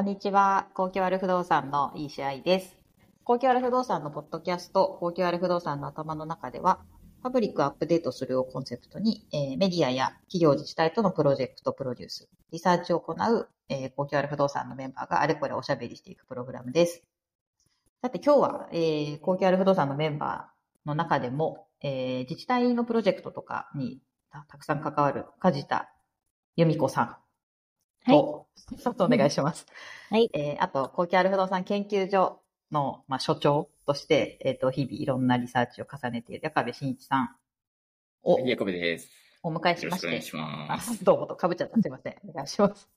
こんにちは。公共ある不動産のいい試合です。公共ある不動産のポッドキャスト、公共ある不動産の頭の中では、パブリックアップデートするをコンセプトに、えーメディアや企業自治体とのプロジェクトプロデュース、リサーチを行う、えー公共ある不動産のメンバーがあれこれおしゃべりしていくプログラムです。さて今日は、えー公共ある不動産のメンバーの中でも、えー自治体のプロジェクトとかにたくさん関わる梶田由美子さんと、ちょっとお願いします。はい。えーあと、公共ある不動産研究所の、まあ、所長として、えっ、と、日々いろんなリサーチを重ねている矢壁真一さんをはい、ヤコベです。お迎えしよろまして、しくお願いしまあす。どうもと被っちゃった。すいません。お願いします。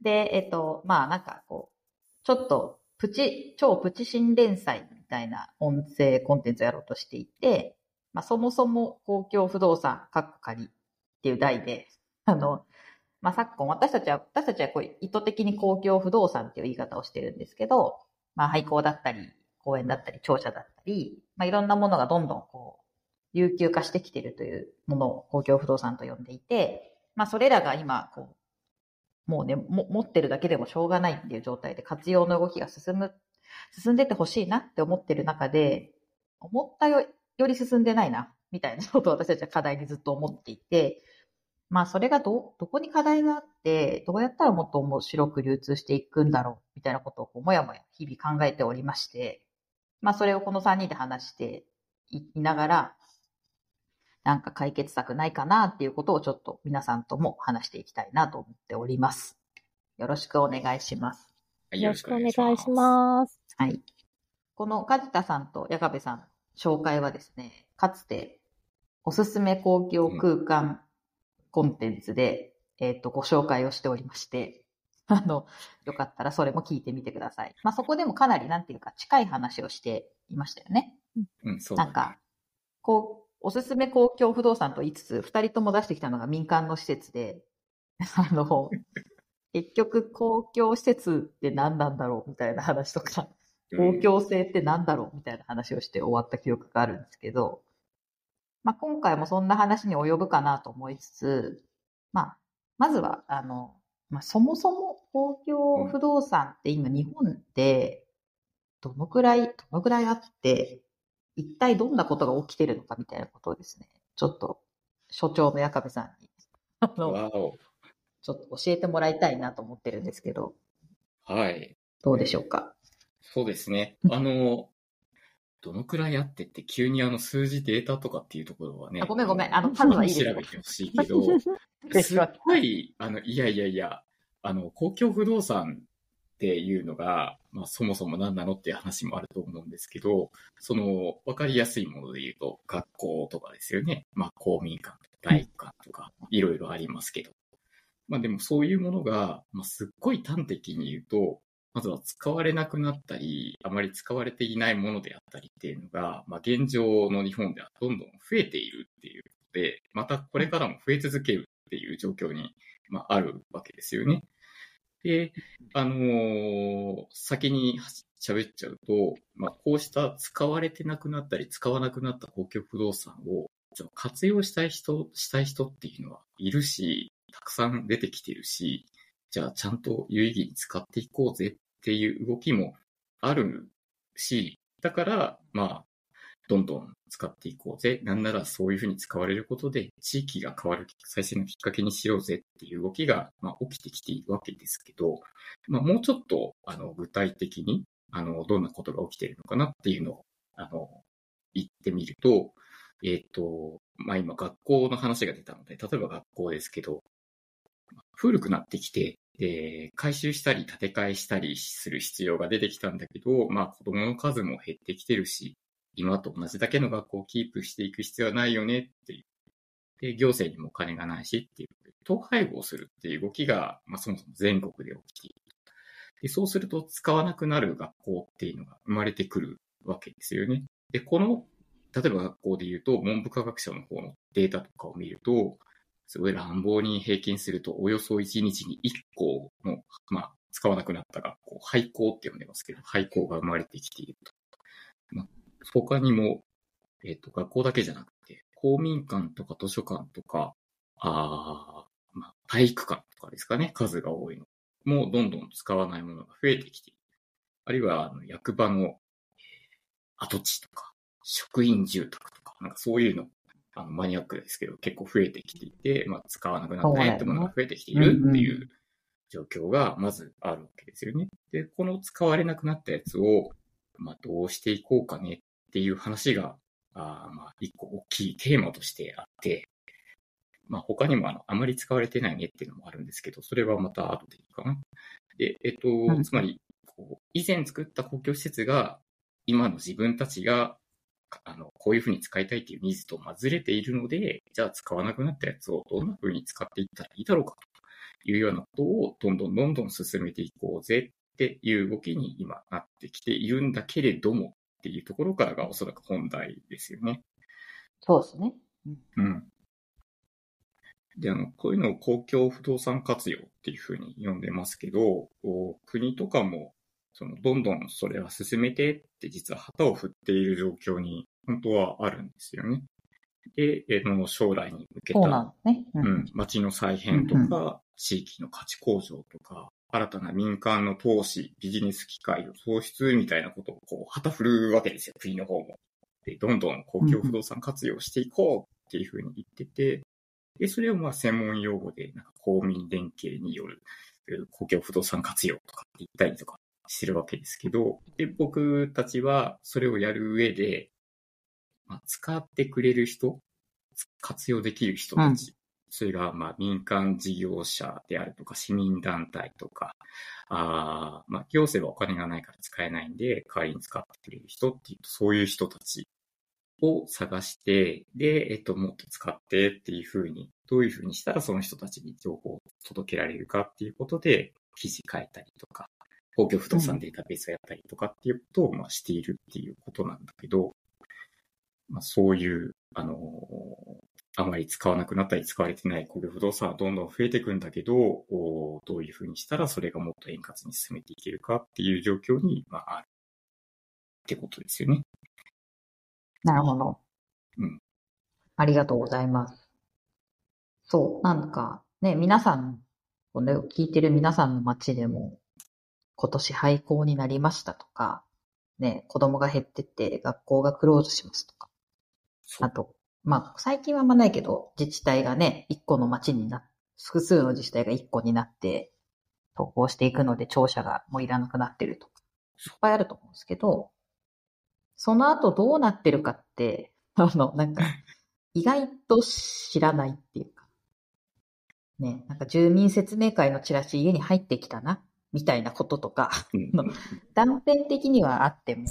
で、えっ、と、まあなんかこう、ちょっとプチ、超プチ新連載みたいな音声コンテンツをやろうとしていて、まあそもそも公共不動産、かっこ仮っていう題で、あの、まあ昨今私たちは、私たちはこう意図的に公共不動産っていう言い方をしてるんですけど、まあ廃校だったり、公園だったり、庁舎だったり、まあいろんなものがどんどんこう、有給化してきてるというものを公共不動産と呼んでいて、まあそれらが今、こう、もうね、も持ってるだけでもしょうがないっていう状態で活用の動きが進む、進んでてほしいなって思ってる中で、思ったより進んでないな、みたいなことを私たちは課題にずっと思っていて、まあそれがど、どこに課題があって、どうやったらもっと面白く流通していくんだろう、みたいなことをこうもやもや日々考えておりまして、まあそれをこの3人で話していいながら、なんか解決策ないかなっていうことをちょっと皆さんとも話していきたいなと思っております。よろしくお願いします。はいよろしくお願いします。はい。この梶田さんと矢壁さんの紹介はですね、かつておすすめ公共空間コンテンツで、えっ、と、ご紹介をしておりまして、あの、よかったらそれも聞いてみてください。まあ、そこでもかなりなんていうか近い話をしていましたよね。うん、そうだねなんか、こう、おすすめ公共不動産と言いつつ、二人とも出してきたのが民間の施設で、あの、結局公共施設って何なんだろうみたいな話とか、公共性って何だろうみたいな話をして終わった記憶があるんですけど、まあ、今回もそんな話に及ぶかなと思いつつ、まあ、まずは、あの、まあ、そもそも公共不動産って今日本でどのくらい、どのくらいあって、一体どんなことが起きてるのかみたいなことをですね、ちょっと所長の矢壁さんに、あの。ちょっと教えてもらいたいなと思ってるんですけど、はい。どうでしょうか？そうですね。あの、どのくらいあってって、急にあの数字データとかっていうところはね。あごめんごめんあの数はいい調べてほしいけど、すっごい、あの、いやいやいや、あの、公共不動産っていうのが、まあそもそも何なのっていう話もあると思うんですけど、その、わかりやすいもので言うと、学校とかですよね。まあ公民館、体育館とか、いろいろありますけど。まあでもそういうものが、まあすっごい端的に言うと、まずは使われなくなったり、あまり使われていないものであったりっていうのが、まあ現状の日本ではどんどん増えているっていうことで、またこれからも増え続けるっていう状況に、まあ、あるわけですよね。で、あのー先に喋っちゃうと、まあ、こうした使われてなくなったり、使わなくなった公共不動産を活用したい人、したい人っていうのはいるし、たくさん出てきてるし、じゃあちゃんと有意義に使っていこうぜっていう動きもあるし、だから、まあ、どんどん使っていこうぜ。なんならそういうふうに使われることで、地域が変わる再生のきっかけにしようぜっていう動きが、まあ、起きてきているわけですけど、まあ、もうちょっと、あの、具体的に、あの、どんなことが起きているのかなっていうのを、あの、言ってみると、えっ、と、まあ、今学校の話が出たので、例えば学校ですけど、古くなってきて、えー回収したり建て替えしたりする必要が出てきたんだけど、まあ子供の数も減ってきてるし、今と同じだけの学校をキープしていく必要はないよねっていう。で、行政にもお金がないしっていう。統廃合するっていう動きが、まあそもそも全国で起きている。で、そうすると使わなくなる学校っていうのが生まれてくるわけですよね。で、この、例えば学校で言うと、文部科学省の方のデータとかを見ると、すごい乱暴に平均すると、およそ1日に1校の、まあ、使わなくなった学校、廃校って呼んでますけど、廃校が生まれてきていると。まあ、他にも、えっ、と、学校だけじゃなくて、公民館とか図書館とか、あーまあ、体育館とかですかね、数が多いの。もうどんどん使わないものが増えてきている。あるいは、あの、役場の跡地とか、職員住宅とか、なんかそういうの、あの、マニアックですけど、結構増えてきていて、まあ、使わなくなったねってものが増えてきているっていう状況がまずあるわけですよね。で、この使われなくなったやつを、まあ、どうしていこうかねっていう話が、あまあ、一個大きいテーマとしてあって、まあ、他にもあの、あまり使われてないねっていうのもあるんですけど、それはまた後でいいかな。で、えっと、うん、つまり、こう、以前作った公共施設が、今の自分たちが、あの、こういうふうに使いたいっていうニーズとまずれているので、じゃあ使わなくなったやつをどんなふうに使っていったらいいだろうかというようなことをどんどんどんどん進めていこうぜっていう動きに今なってきているんだけれどもっていうところからがおそらく本題ですよね。そうですね。うん。で、あの、こういうのを公共不動産活用っていうふうに呼んでますけど、国とかも、その、どんどんそれは進めてって実は旗を振っている状況に本当はあるんですよね。で、えの将来に向けた、ねうん、うん、街の再編とか、うんうん、地域の価値向上とか、新たな民間の投資、ビジネス機会を創出みたいなことをこう、旗振るわけですよ、国の方も。で、どんどん公共不動産活用していこうっていうふうに言ってて、で、それをまあ専門用語で、なんか公民連携による公共不動産活用とかって言ったりとかしてるわけですけど、で、僕たちはそれをやる上で、まあ、使ってくれる人、活用できる人たち、うん、それがまあ民間事業者であるとか市民団体とか、あまあ行政はお金がないから使えないんで、代わりに使ってくれる人っていうと、そういう人たちを探して、で、えっと、もっと使ってっていうふうに、どういうふうにしたらその人たちに情報を届けられるかっていうことで、記事書いたりとか、公共不動産データベースをやったりとかっていうことを、まあ、しているっていうことなんだけど、まあ、そういう、あのあまり使わなくなったり使われてない公共不動産はどんどん増えていくんだけど、どういうふうにしたらそれがもっと円滑に進めていけるかっていう状況に、まあ、あるってことですよね。なるほど。うん。ありがとうございます。そう、なんか、ね、皆さん、これを聞いてる皆さんの街でも、今年廃校になりましたとか、ね、子供が減ってって学校がクローズしますとか。あと、まあ、最近はあんまないけど、自治体がね、一個の町にな、複数の自治体が一個になって、投稿していくので、庁舎がもういらなくなってるとか、いっぱいあると思うんですけど、その後どうなってるかって、あの、なんか、意外と知らないっていうか。ね、なんか住民説明会のチラシ家に入ってきたな、みたいなこととか、断片的にはあっても、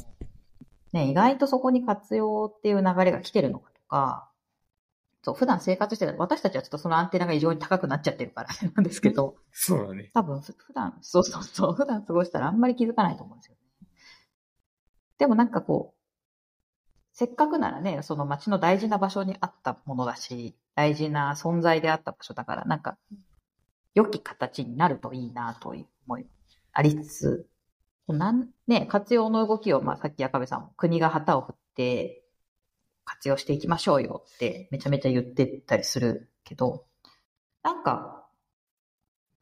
ね、意外とそこに活用っていう流れが来てるのかとか、そう、普段生活してた私たちはちょっとそのアンテナが異常に高くなっちゃってるから なんですけど、そうだね。多分、普段、そうそうそう、普段過ごしたらあんまり気づかないと思うんですよね。でもなんかこう、せっかくならね、その街の大事な場所にあったものだし、大事な存在であった場所だから、なんか、良き形になるといいなという思いありつつ、なんね、活用の動きを、まあ、さっき赤部さんも国が旗を振って、活用していきましょうよってめちゃめちゃ言ってたりするけど、なんか、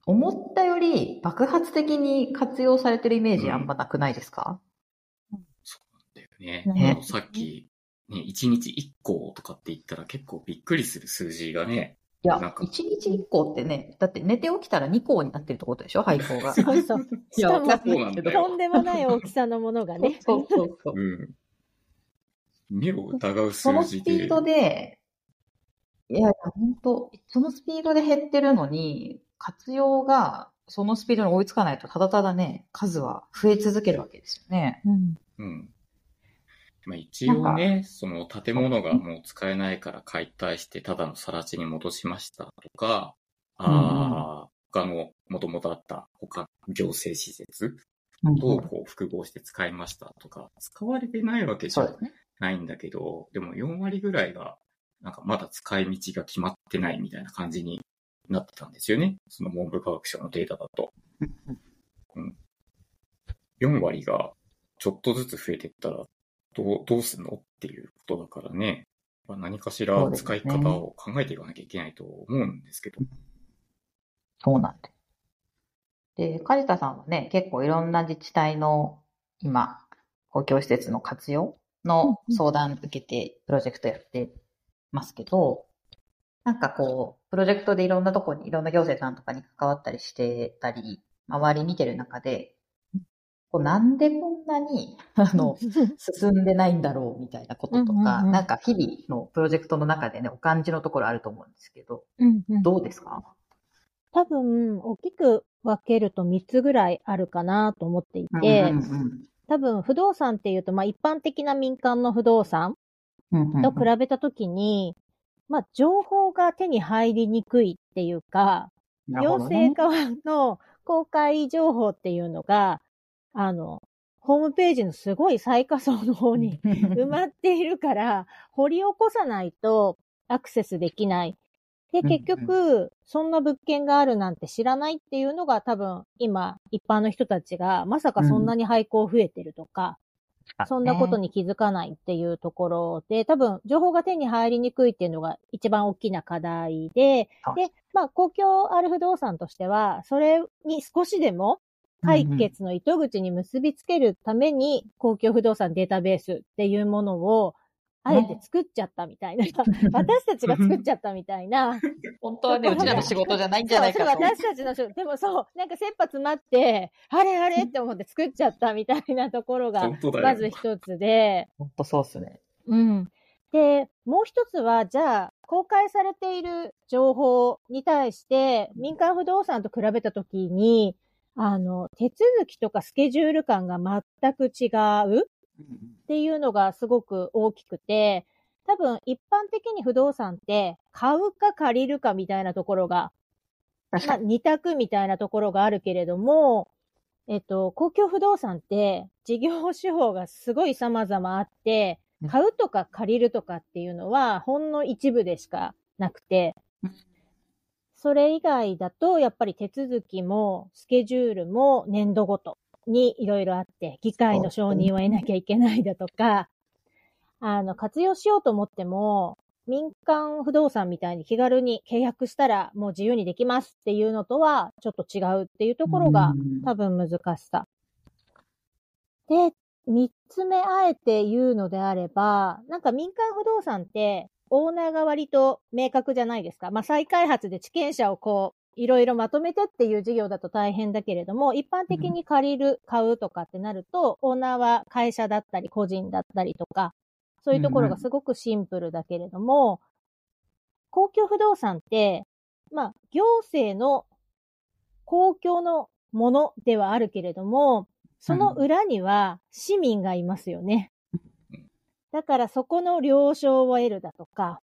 思ったより爆発的に活用されてるイメージあんまなくないですか、ね。ねさっき、ね、1日1個とかって言ったら結構びっくりする数字がね。いや、1日1個ってね、だって寝て起きたら2個になってるってことでしょ？廃校が。そうそう。しかも、とんでもない大きさのものがね。そうそうそう。うん。目を疑う数字で。そのスピードで、いやいや、本当そのスピードで減ってるのに、活用がそのスピードに追いつかないと、ただただね、数は増え続けるわけですよね。うん。うん。まあ、一応ね、その建物がもう使えないから解体してただの更地に戻しましたとか、ああ、他のもともとあった他行政施設とこう複合して使いましたとか、使われてないわけじゃないんだけど、でも4割ぐらいがなんかまだ使い道が決まってないみたいな感じになってたんですよね。その文部科学省のデータだと。うん、4割がちょっとずつ増えていったらどう、どうすんのっていうことだからね。まあ、何かしら使い方を考えていかなきゃいけないと思うんですけど。そうなんで。で、梶田さんはね、結構いろんな自治体の今、公共施設の活用の相談受けてプロジェクトやってますけど、なんかこう、プロジェクトでいろんなとこに、いろんな行政さんとかに関わったりしてたり、周り見てる中で、こうなんでこんなに、あの、進んでないんだろうみたいなこととか、うんうんうん。なんか日々のプロジェクトの中でね、お感じのところあると思うんですけど、うんうん。どうですか？多分、大きく分けると3つぐらいあるかなと思っていて、うんうん多分、不動産っていうと、まあ一般的な民間の不動産うんうんと比べたときに、まあ情報が手に入りにくいっていうか、行政側の公開情報っていうのが、あの、ホームページのすごい最下層の方に埋まっているから、掘り起こさないとアクセスできない。で、うんうん。結局、そんな物件があるなんて知らないっていうのが多分、今、一般の人たちが、まさかそんなに廃校増えてるとか、そんなことに気づかないっていうところで、多分、情報が手に入りにくいっていうのが一番大きな課題で、はいで、まあ、公共ある不動産としては、それに少しでも解決の糸口に結びつけるために、公共不動産データベースっていうものを、あえて作っちゃったみたいな、私たちが作っちゃったみたいな、本当はね、うちらの仕事じゃないんじゃないかとそう。私たちの仕事。でもそう、なんか切羽詰まって、あれあれって思って作っちゃったみたいなところが。まず一つで、本当そうっすね。うん。で、もう一つは、じゃあ、公開されている情報に対して、民間不動産と比べたときに、あの、手続きとかスケジュール感が全く違うっていうのがすごく大きくて、多分一般的に不動産って買うか借りるかみたいなところが。まあ二択みたいなところがあるけれども、えっと、公共不動産って事業手法がすごい様々あってうん、買うとか借りるとかっていうのはほんの一部でしかなくて。うん、それ以外だとやっぱり手続きもスケジュールも年度ごとにいろいろあって、議会の承認を得なきゃいけないだとか、あの、活用しようと思っても、民間不動産みたいに気軽に契約したらもう自由にできますっていうのとはちょっと違うっていうところがうん多分難しさ。で、三つ目あえて言うのであれば、なんか民間不動産ってオーナーが割と明確じゃないですか。まあ再開発で地権者をこう、いろいろまとめてっていう事業だと大変だけれども、一般的に借りる、買うとかってなると、オーナーは会社だったり個人だったりとか、そういうところがすごくシンプルだけれども、公共不動産って、まあ、行政の公共のものではあるけれども、その裏には市民がいますよね。だからそこの了承を得るだとか、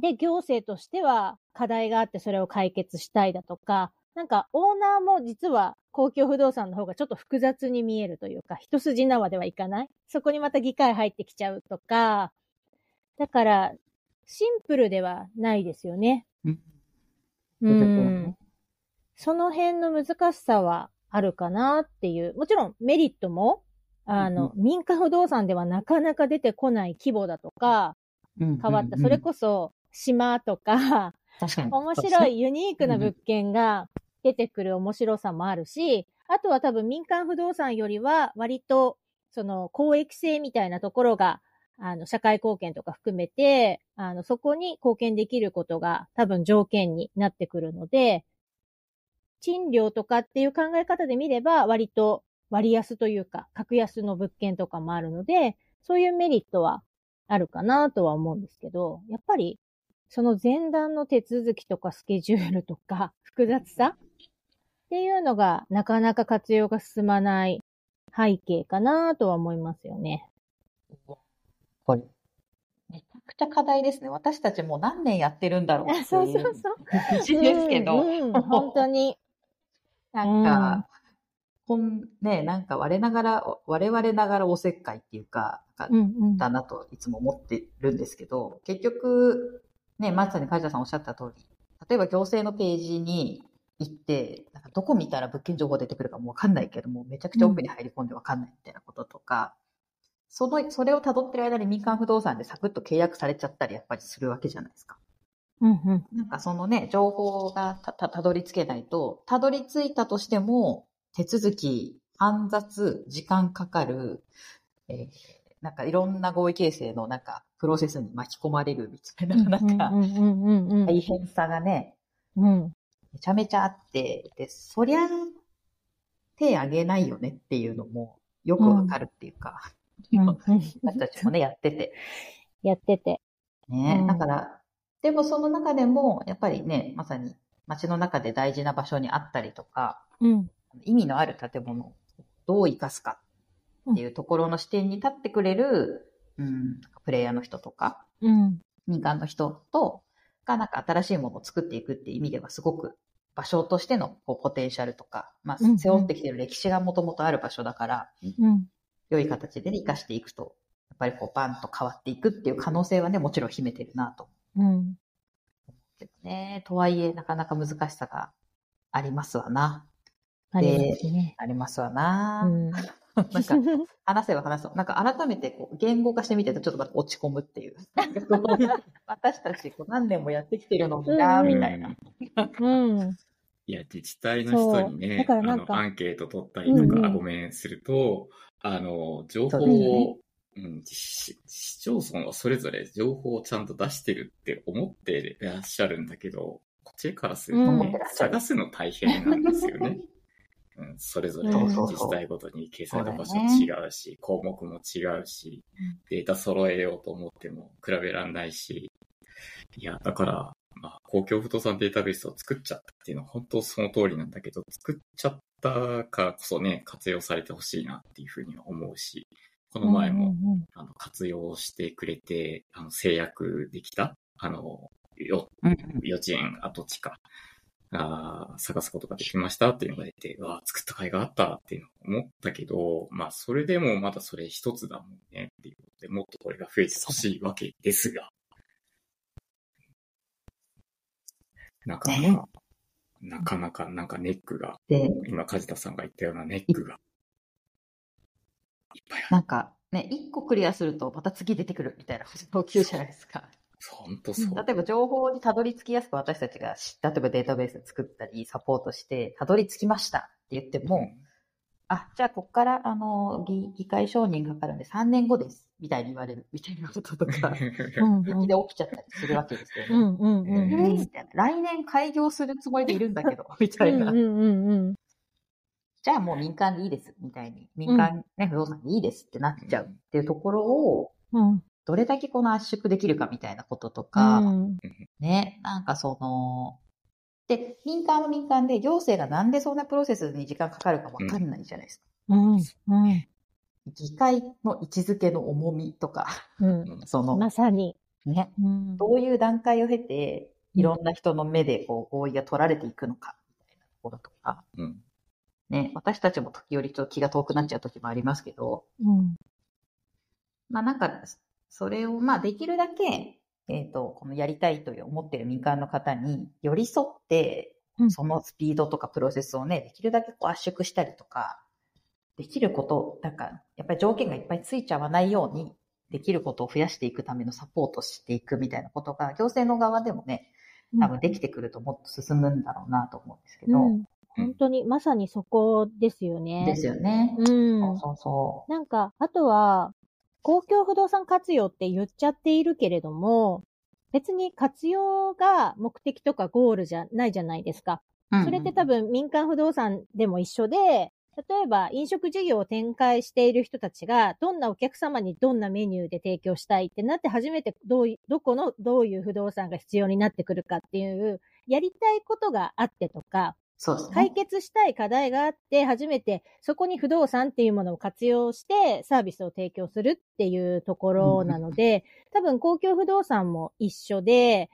で、行政としては課題があってそれを解決したいだとか、なんかオーナーも実は公共不動産の方がちょっと複雑に見えるというか、一筋縄ではいかないそこにまた議会入ってきちゃうとか、だから、シンプルではないですよね。うんうんね。その辺の難しさはあるかなっていう。もちろんメリットも、あの、民間不動産ではなかなか出てこない規模だとか、変わった。それこそ、島とか、確かに。面白いユニークな物件が出てくる面白さもあるし、あとは多分民間不動産よりは割とその公益性みたいなところが、あの、社会貢献とか含めて、あの、そこに貢献できることが多分条件になってくるので、賃料とかっていう考え方で見れば割と割安というか、格安の物件とかもあるので、そういうメリットはあるかなとは思うんですけど、やっぱりその前段の手続きとかスケジュールとか 複雑さっていうのがなかなか活用が進まない背景かなとは思いますよね。これ、めちゃくちゃ課題ですね。私たちもう何年やってるんだろうっていう。そうそうそう。ですけど。うんうん本当に。なんか、ほん、ね、なんか我ながら、我々ながらおせっかいっていうか。だなといつも思ってるんですけど、結局、ね、まさに梶田さんおっしゃった通り、例えば行政のページに行って、なんかどこ見たら物件情報出てくるかもわかんないけども、めちゃくちゃ奥に入り込んでわかんないみたいなこととか、その、それを辿ってる間に民間不動産でサクッと契約されちゃったりやっぱりするわけじゃないですか。うんうん。なんかそのね、情報がた、た、たどり着けないと、たどり着いたとしても、手続き、煩雑、時間かかる、えーなんかいろんな合意形成のなんか、プロセスに巻き込まれるみたいな、なんか大変さがね、うん。めちゃめちゃあって、で、そりゃ、手あげないよねっていうのも、よくわかるっていうか、うんうん 私たちもね、やってて。やってて。ね、うんだから、でもその中でも、やっぱりね、まさに街の中で大事な場所にあったりとか、うん。意味のある建物をどう生かすかっていうところの視点に立ってくれる、うん、プレイヤーの人とか、うん。民間の人と、がなんか新しいものを作っていくっていう意味ではすごく場所としてのこうポテンシャルとか、まあ背負ってきてる歴史がもともとある場所だから、うん。良い形でね、生かしていくと、やっぱりこうバンと変わっていくっていう可能性はね、もちろん秘めてるなとうん。ね。とはいえ、なかなか難しさがありますわな。ありますね。ありますわな。うん。なんか、話せば話すと、なんか改めてこう言語化してみてるとちょっと落ち込むっていう。私たちこう何年もやってきてるのにな、うんみたいな。うん。いや、自治体の人にそうねあの、アンケート取ったりとか、うんうんごめんすると、あの、情報をね、うん、市市町村はそれぞれ情報をちゃんと出してるって思ってらっしゃるんだけど、こっちからするとうんね、探すの大変なんですよね。うん、それぞれ自治体ごとに掲載の場所違うし、項目も違うしうん、データ揃えようと思っても比べらんないし、いや、だから、まあ、公共不動産データベースを作っちゃったっていうのは本当その通りなんだけど、作っちゃったからこそね、活用されてほしいなっていうふうには思うし、この前も、うんあの活用してくれて、あの制約できた、あの、ようん。幼稚園跡地か、あー探すことができましたっていうのが出て、うわー作った甲斐があったっていうのを思ったけど、まあ、それでもまだそれ一つだもんねっていうことで、もっとこれが増えてほしいわけですが、なかなねか、なかなか、なんかネックが、で、今、梶田さんが言ったようなネックが、いっぱいある。なんかね、一個クリアするとまた次出てくるみたいなこと起きるじゃないですか。本当そう。例えば情報にたどり着きやすく私たちが、例えばデータベース作ったり、サポートして、たどり着きましたって言っても、あ、じゃあこっから、あの、議議会承認がかかるんで3年後です、みたいに言われる、みたいなこととか、うん平気で起きちゃったりするわけですよね。うんうんうんえうん。ーみたいな来年開業するつもりでいるんだけど、みたいな。うんうんうんうん。じゃあもう民間でいいです、みたいに。民間ね、不動産でいいですってなっちゃうっていうところを、うん。どれだけこの圧縮できるかみたいなこととか、うんね、なんかその、で、民間は民間で行政がなんでそんなプロセスに時間かかるかわかんないじゃないですか。うんうん議会の位置づけの重みとか、うん。その、まさに。ね、うんどういう段階を経て、いろんな人の目でこう合意が取られていくのか、みたいなところとか、うん。ね、私たちも時折ちょっと気が遠くなっちゃう時もありますけど、うんまあなんか、それを、まあできるだけ、えっ、と、このやりたいという思ってる民間の方に寄り添ってう、んそのスピードとかプロセスをね、できるだけこう圧縮したりとか、できること、なんか、やっぱり条件がいっぱいついちゃわないように、できることを増やしていくためのサポートしていくみたいなことが、行政の側でもね、多分できてくるともっと進むんだろうなと思うんですけど、うん。本当に、まさにそこですよね。ですよね。うん。そうそうそなんか、あとは、公共不動産活用って言っちゃっているけれども、別に活用が目的とかゴールじゃないじゃないですか。う。それって多分民間不動産でも一緒で、例えば飲食事業を展開している人たちが、どんなお客様にどんなメニューで提供したいってなって初めてどうい、どこのどういう不動産が必要になってくるかっていう、やりたいことがあってとか、そうですね。解決したい課題があって、初めてそこに不動産っていうものを活用してサービスを提供するっていうところなので、多分公共不動産も一緒で、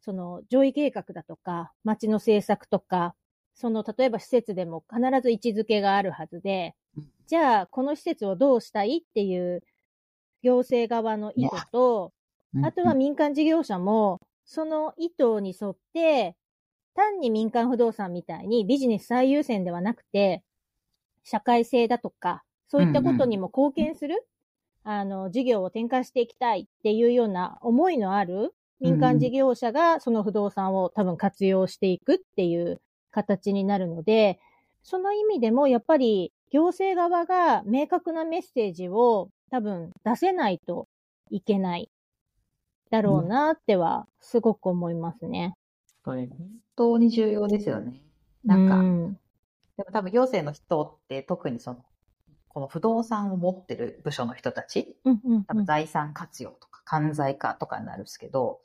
その上位計画だとか、街の政策とか、その例えば施設でも必ず位置づけがあるはずでうん、じゃあこの施設をどうしたいっていう行政側の意図と、うん。あとは民間事業者も、その意図に沿って、単に民間不動産みたいにビジネス最優先ではなくて、社会性だとか、そういったことにも貢献する、あの、事業を展開していきたいっていうような思いのある民間事業者がその不動産を多分活用していくっていう形になるので、その意味でもやっぱり行政側が明確なメッセージを多分出せないといけないだろうなってはすごく思いますね。本当に重要ですよね。なんか、うんでも多分行政の人って特にその、この不動産を持ってる部署の人たち、うんうん多分財産活用とか関西化とかになるんですけど、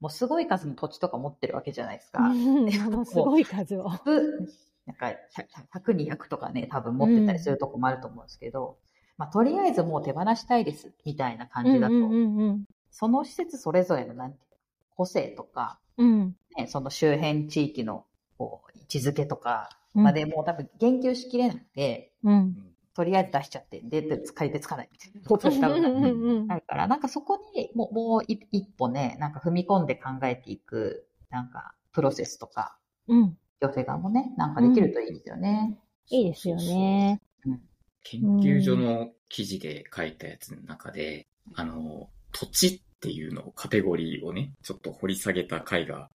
もうすごい数の土地とか持ってるわけじゃないですか。うん ものすごい数を。100なんか100、100 200とかね、多分持ってたりするとこもあると思うんですけど、まあとりあえずもう手放したいです、みたいな感じだと、うんうんうんその施設それぞれのなんていうの個性とか、うん。ね、その周辺地域のこう位置づけとかうんまでもう多分言及しきれなくて、うん。とりあえず出しちゃって、で、で借りてつかないみたいなことに多分なるうんうんだから、なんかそこにもうもう一一歩ね、なんか踏み込んで考えていく、なんかプロセスとか、うん。行政側もね、なんかできるといいですよね。いいですよね。研究所の記事で書いたやつの中で、あの、土地っていうのを、カテゴリーをね、ちょっと掘り下げた回が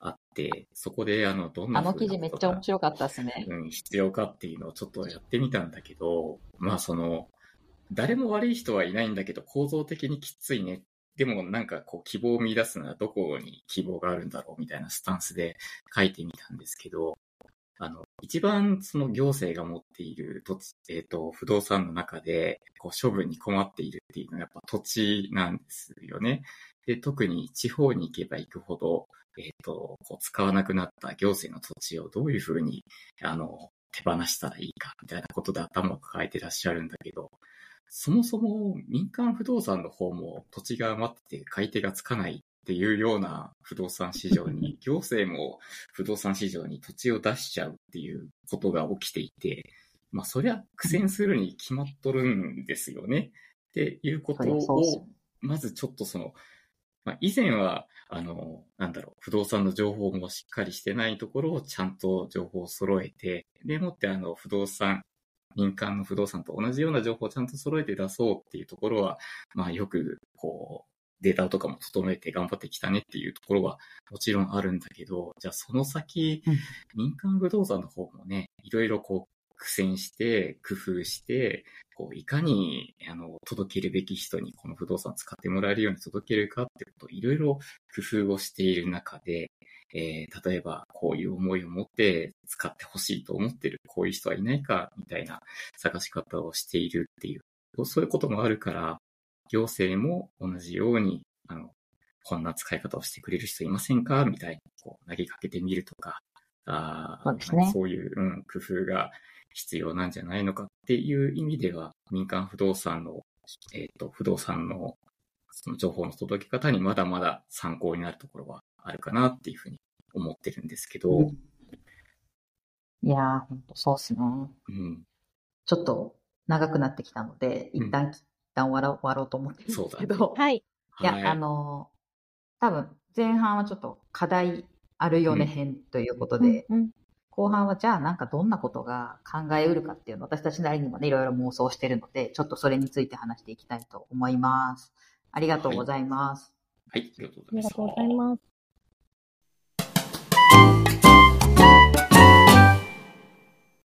あって、そこで、あの、どんなあの記事めっちゃ面白白かったですね。うん、必要かっていうのをちょっとやってみたんだけど、まあその、誰も悪い人はいないんだけど、構造的にきついね。でもなんかこう希望を見出すのはどこに希望があるんだろうみたいなスタンスで書いてみたんですけど、あの、一番その行政が持っている土地、えっ、と、不動産の中で、こう処分に困っているっていうのはやっぱ土地なんですよね。で、特に地方に行けば行くほど、えっ、と、こう使わなくなった行政の土地をどういうふうにあの、手放したらいいか、みたいなことで頭を抱えてらっしゃるんだけど、そもそも民間不動産の方も土地が余ってて買い手がつかないっていうような不動産市場に、行政も不動産市場に土地を出しちゃうっていうことが起きていて、まあそりゃ苦戦するに決まっとるんですよね。っていうことを、まずちょっとその、まあ、以前は、あの、なんだろう、不動産の情報もしっかりしてないところをちゃんと情報を揃えて、でもってあの、不動産、民間の不動産と同じような情報をちゃんと揃えて出そうっていうところは、まあよく、こう、データとかも整えて頑張ってきたねっていうところはもちろんあるんだけど、じゃあその先、うん。民間不動産の方もね、いろいろこう、苦戦して、工夫して、こう、いかに、あの、届けるべき人にこの不動産を使ってもらえるように届けるかってことをいろいろ工夫をしている中で、えー例えばこういう思いを持って使ってほしいと思ってる、こういう人はいないか、みたいな探し方をしているっていう、そういうこともあるから、行政も同じように、あの、こんな使い方をしてくれる人いませんか？みたいにこう投げかけてみるとか、あーそうですね。そういう、うん、工夫が必要なんじゃないのかっていう意味では、民間不動産の、えっ、と、不動産のその情報の届け方にまだまだ参考になるところはあるかなっていうふうに思ってるんですけど、うん。いやー、ほんとそうっすね。うん、ちょっと長くなってきたので、一旦、一旦終わろう終わろうと思ってるんですけど、はい。いや、はいあのー多分、前半はちょっと課題あるよねうん編ということで、うん後半はじゃあなんかどんなことが考えうるかっていうのを私たちなりにもね、いろいろ妄想してるので、ちょっとそれについて話していきたいと思います。ありがとうございます。はい、ありがとうござありいます。がとうございます。